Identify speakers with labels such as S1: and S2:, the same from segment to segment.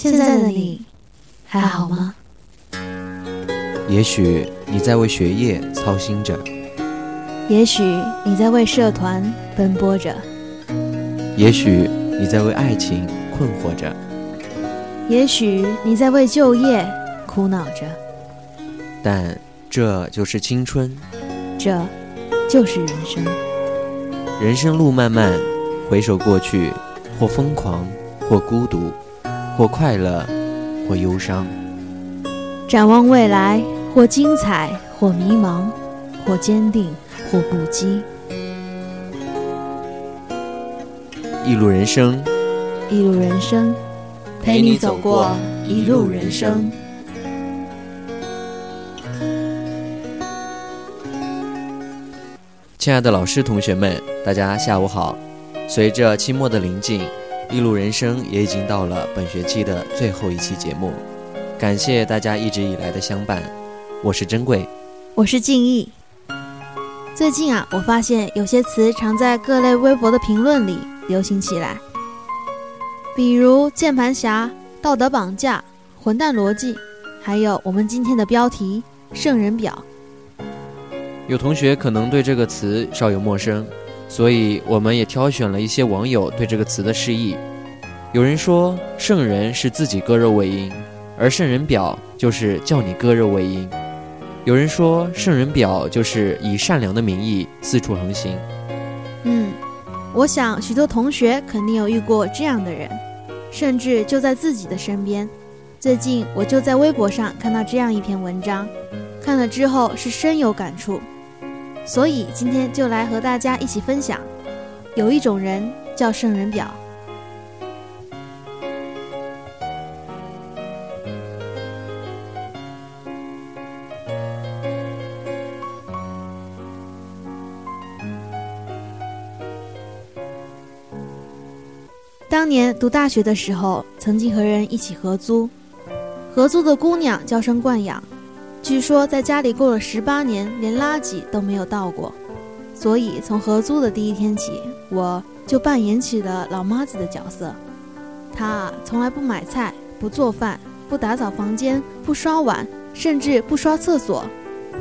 S1: 现在的你还好吗？
S2: 也许你在为学业操心着，
S1: 也许你在为社团奔波着，
S2: 也许你在为爱情困惑着，
S1: 也许你在为就业苦恼着，
S2: 但这就是青春，
S1: 这就是人生。
S2: 人生路漫漫，回首过去，或疯狂，或孤独，或快乐，或忧伤。
S1: 展望未来，或精彩，或迷茫，或坚定，或不羁。
S2: 一路人生，
S1: 一路人生，陪你走过一路人生。
S2: 亲爱的老师、同学们，大家下午好。随着期末的临近，一路人生也已经到了本学期的最后一期节目。感谢大家一直以来的相伴，我是珍贵，
S1: 我是静逸。最近啊，我发现有些词常在各类微博的评论里流行起来，比如“键盘侠”、“道德绑架”、“混蛋逻辑”，还有我们今天的标题“圣人表”。
S2: 有同学可能对这个词稍有陌生，所以我们也挑选了一些网友对这个词的释义。有人说，圣人是自己割肉喂鹰，而圣人表就是叫你割肉喂鹰；有人说，圣人表就是以善良的名义四处横行。
S1: 嗯，我想许多同学肯定有遇过这样的人，甚至就在自己的身边。最近我就在微博上看到这样一篇文章，看了之后是深有感触。所以今天就来和大家一起分享，有一种人叫圣人表。当年读大学的时候，曾经和人一起合租，合租的姑娘娇生惯养。据说在家里过了十八年，连垃圾都没有倒过，所以从合租的第一天起，我就扮演起了老妈子的角色。她从来不买菜，不做饭，不打扫房间，不刷碗，甚至不刷厕所，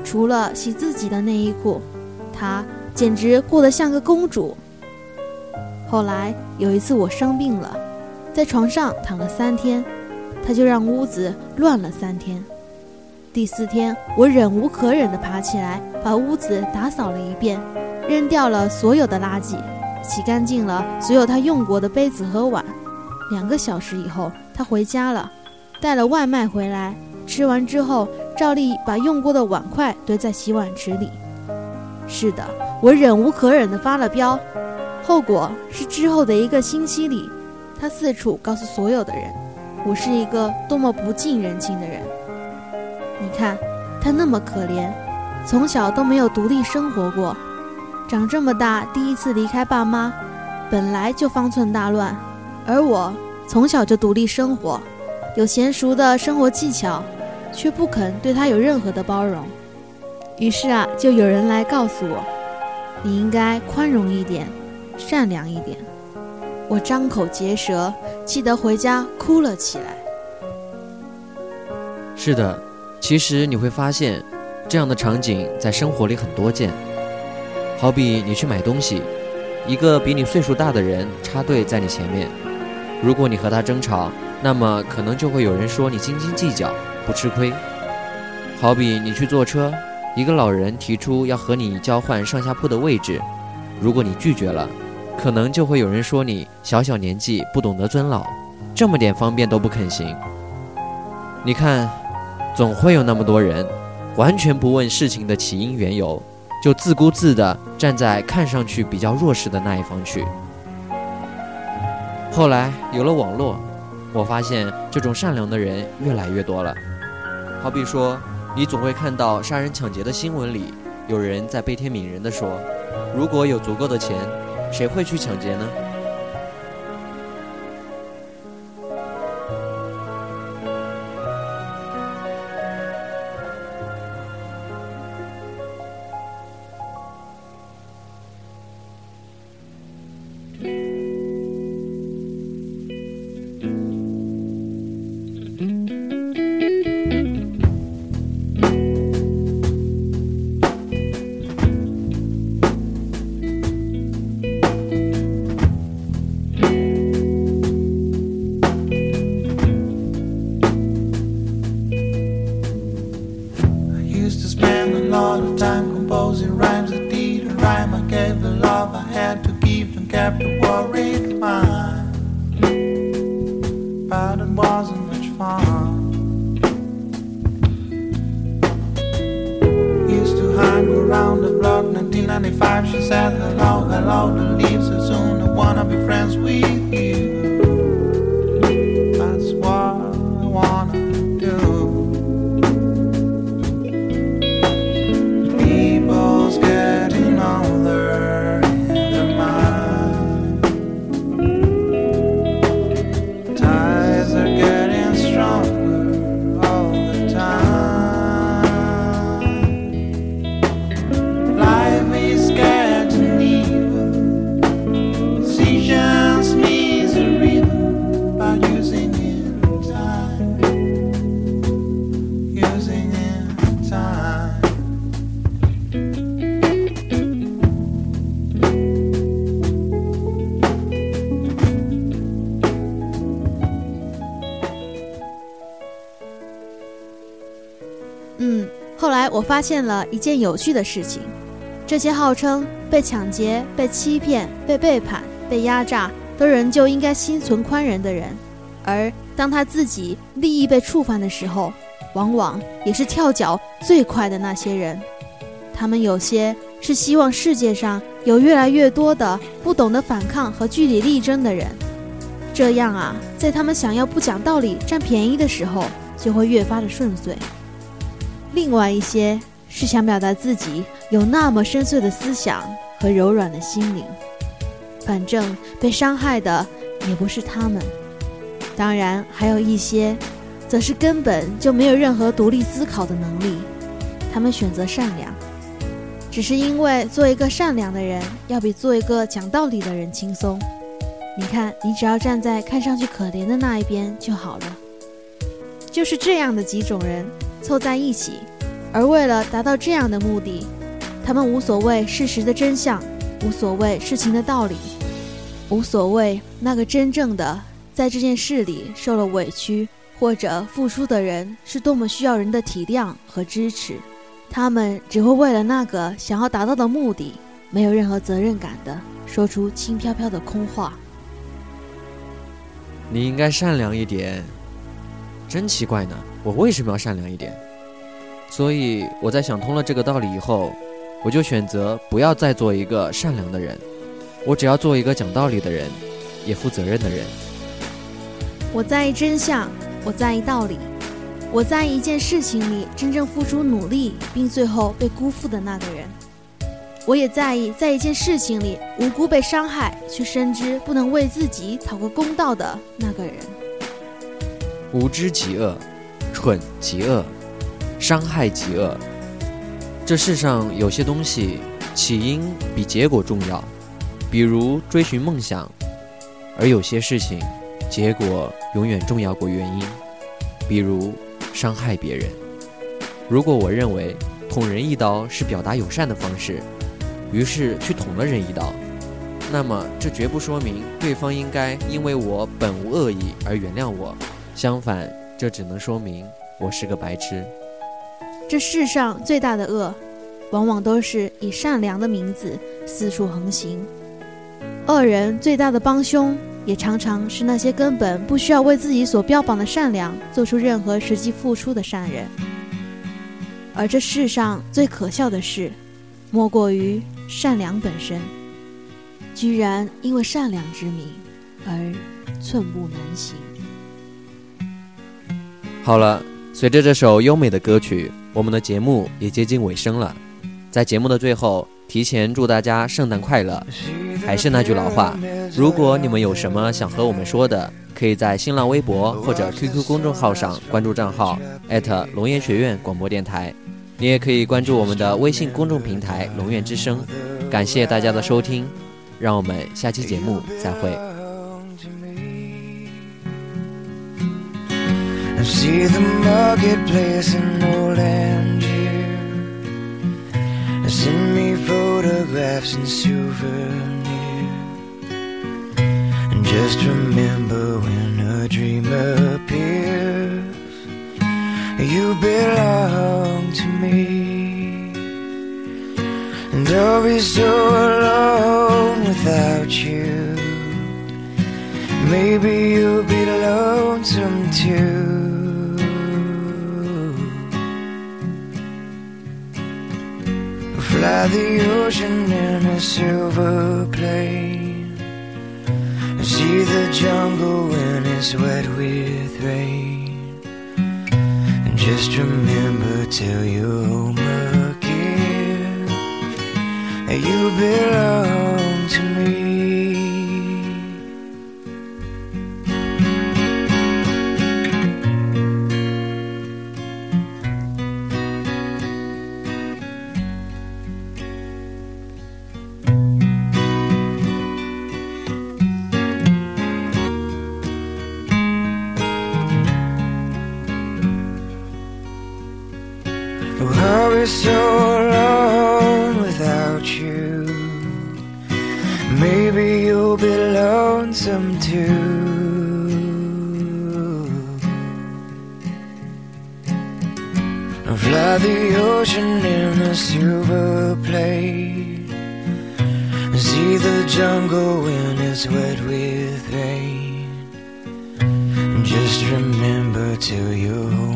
S1: 除了洗自己的内衣裤，她简直过得像个公主。后来有一次我生病了，在床上躺了三天，她就让屋子乱了三天。第四天，我忍无可忍地爬起来，把屋子打扫了一遍，扔掉了所有的垃圾，洗干净了所有他用过的杯子和碗。两个小时以后，他回家了，带了外卖回来，吃完之后，照例把用过的碗筷堆在洗碗池里。是的，我忍无可忍地发了飙，后果是之后的一个星期里，他四处告诉所有的人，我是一个多么不近人情的人。看，他那么可怜，从小都没有独立生活过，长这么大第一次离开爸妈，本来就方寸大乱，而我从小就独立生活，有娴熟的生活技巧，却不肯对他有任何的包容。于是啊，就有人来告诉我，你应该宽容一点，善良一点。我张口结舌，气得回家哭了起来。
S2: 是的。其实你会发现，这样的场景在生活里很多见。好比你去买东西，一个比你岁数大的人插队在你前面，如果你和他争吵，那么可能就会有人说你斤斤计较，不吃亏。好比你去坐车，一个老人提出要和你交换上下铺的位置，如果你拒绝了，可能就会有人说你小小年纪不懂得尊老，这么点方便都不肯行。你看。总会有那么多人，完全不问事情的起因缘由，就自顾自地站在看上去比较弱势的那一方去。后来有了网络，我发现这种善良的人越来越多了。好比说，你总会看到杀人抢劫的新闻里，有人在悲天悯人地说：“如果有足够的钱，谁会去抢劫呢？”
S3: Block 1995. She said, Hello, hello, the leaves are soon. I wanna be friends with
S1: 我发现了一件有趣的事情：这些号称被抢劫、被欺骗、被背叛、被压榨，都仍旧应该心存宽仁的人，而当他自己利益被触犯的时候，往往也是跳脚最快的那些人。他们有些是希望世界上有越来越多的不懂得反抗和据理力争的人，这样啊，在他们想要不讲道理、占便宜的时候，就会越发的顺遂。另外一些是想表达自己有那么深邃的思想和柔软的心灵，反正被伤害的也不是他们。当然，还有一些，则是根本就没有任何独立思考的能力，他们选择善良，只是因为做一个善良的人要比做一个讲道理的人轻松。你看，你只要站在看上去可怜的那一边就好了。就是这样的几种人。凑在一起，而为了达到这样的目的，他们无所谓事实的真相，无所谓事情的道理，无所谓那个真正的在这件事里受了委屈或者付出的人是多么需要人的体谅和支持。他们只会为了那个想要达到的目的，没有任何责任感的说出轻飘飘的空话。
S2: 你应该善良一点。真奇怪呢，我为什么要善良一点？所以我在想通了这个道理以后，我就选择不要再做一个善良的人，我只要做一个讲道理的人，也负责任的人。
S1: 我在意真相，我在意道理，我在意一件事情里真正付出努力并最后被辜负的那个人。我也在意在一件事情里无辜被伤害却深知不能为自己讨个公道的那个人。
S2: 无知即恶，蠢极恶，伤害极恶。这世上有些东西起因比结果重要，比如追寻梦想；而有些事情结果永远重要过原因，比如伤害别人。如果我认为捅人一刀是表达友善的方式，于是去捅了人一刀，那么这绝不说明对方应该因为我本无恶意而原谅我。相反，这只能说明我是个白痴。
S1: 这世上最大的恶，往往都是以善良的名字四处横行。恶人最大的帮凶，也常常是那些根本不需要为自己所标榜的善良做出任何实际付出的善人。而这世上最可笑的事，莫过于善良本身，居然因为善良之名而寸步难行。
S2: 好了，随着这首优美的歌曲，我们的节目也接近尾声了。在节目的最后，提前祝大家圣诞快乐。还是那句老话，如果你们有什么想和我们说的，可以在新浪微博或者 QQ 公众号上关注账号龙岩学院广播电台。你也可以关注我们的微信公众平台“龙院之声”。感谢大家的收听，让我们下期节目再会。
S3: I see the marketplace in old Angier. Send me photographs and souvenirs. And just remember when a dream appears, you belong to me. And I'll be so alone without you. Maybe you'll be
S4: lonesome too. Fly the ocean in a silver plane. See the jungle when it's wet with rain. And just remember till you're home again. You belong to me. So alone without you. Maybe you'll be lonesome too. I'll fly the ocean in a silver plane. See the jungle when it's wet with rain. Just remember to home